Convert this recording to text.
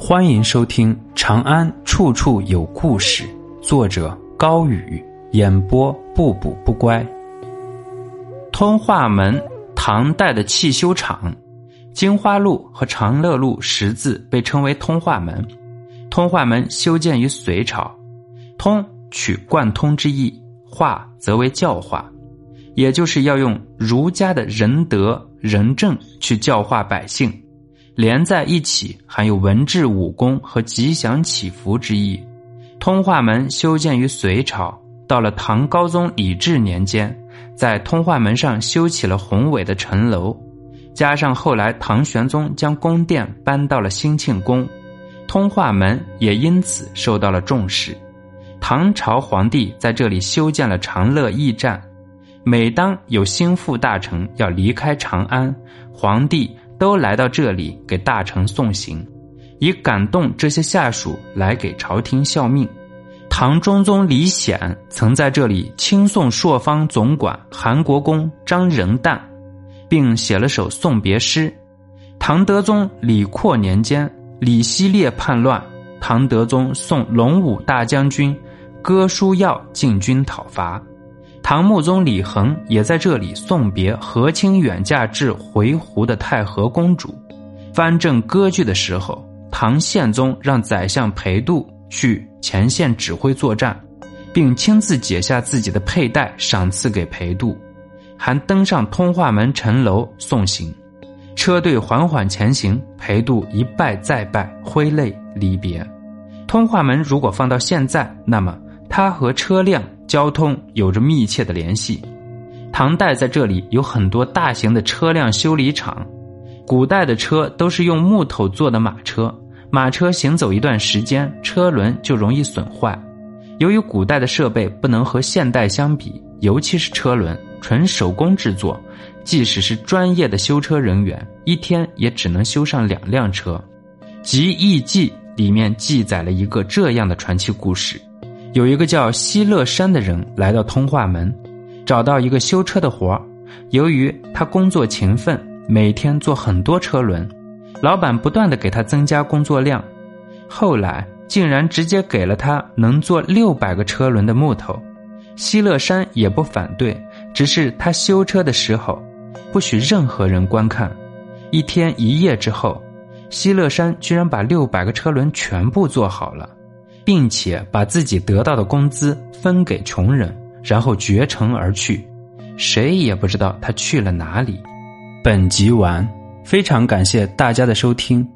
欢迎收听《长安处处有故事》，作者高宇，演播不补不乖。通化门，唐代的汽修厂，金花路和长乐路十字被称为通化门。通化门修建于隋朝，通取贯通之意，化则为教化，也就是要用儒家的仁德仁政去教化百姓。连在一起，含有文治武功和吉祥祈福之意。通化门修建于隋朝，到了唐高宗李治年间，在通化门上修起了宏伟的城楼。加上后来唐玄宗将宫殿搬到了兴庆宫，通化门也因此受到了重视。唐朝皇帝在这里修建了长乐驿站，每当有心腹大臣要离开长安，皇帝。都来到这里给大臣送行，以感动这些下属来给朝廷效命。唐中宗李显曾在这里亲送朔方总管韩国公张仁旦，并写了首送别诗。唐德宗李阔年间，李希烈叛乱，唐德宗送龙武大将军哥舒耀进军讨伐。唐穆宗李恒也在这里送别和亲远嫁至回鹘的太和公主。藩镇割据的时候，唐宪宗让宰相裴度去前线指挥作战，并亲自解下自己的佩带赏赐给裴度，还登上通化门城楼送行。车队缓缓前行，裴度一拜再拜，挥泪离别。通化门如果放到现在，那么它和车辆。交通有着密切的联系。唐代在这里有很多大型的车辆修理厂。古代的车都是用木头做的马车，马车行走一段时间，车轮就容易损坏。由于古代的设备不能和现代相比，尤其是车轮纯手工制作，即使是专业的修车人员，一天也只能修上两辆车。《集异记》里面记载了一个这样的传奇故事。有一个叫西乐山的人来到通化门，找到一个修车的活儿由于他工作勤奋，每天做很多车轮，老板不断的给他增加工作量，后来竟然直接给了他能做六百个车轮的木头。西乐山也不反对，只是他修车的时候，不许任何人观看。一天一夜之后，西乐山居然把六百个车轮全部做好了。并且把自己得到的工资分给穷人，然后绝尘而去，谁也不知道他去了哪里。本集完，非常感谢大家的收听。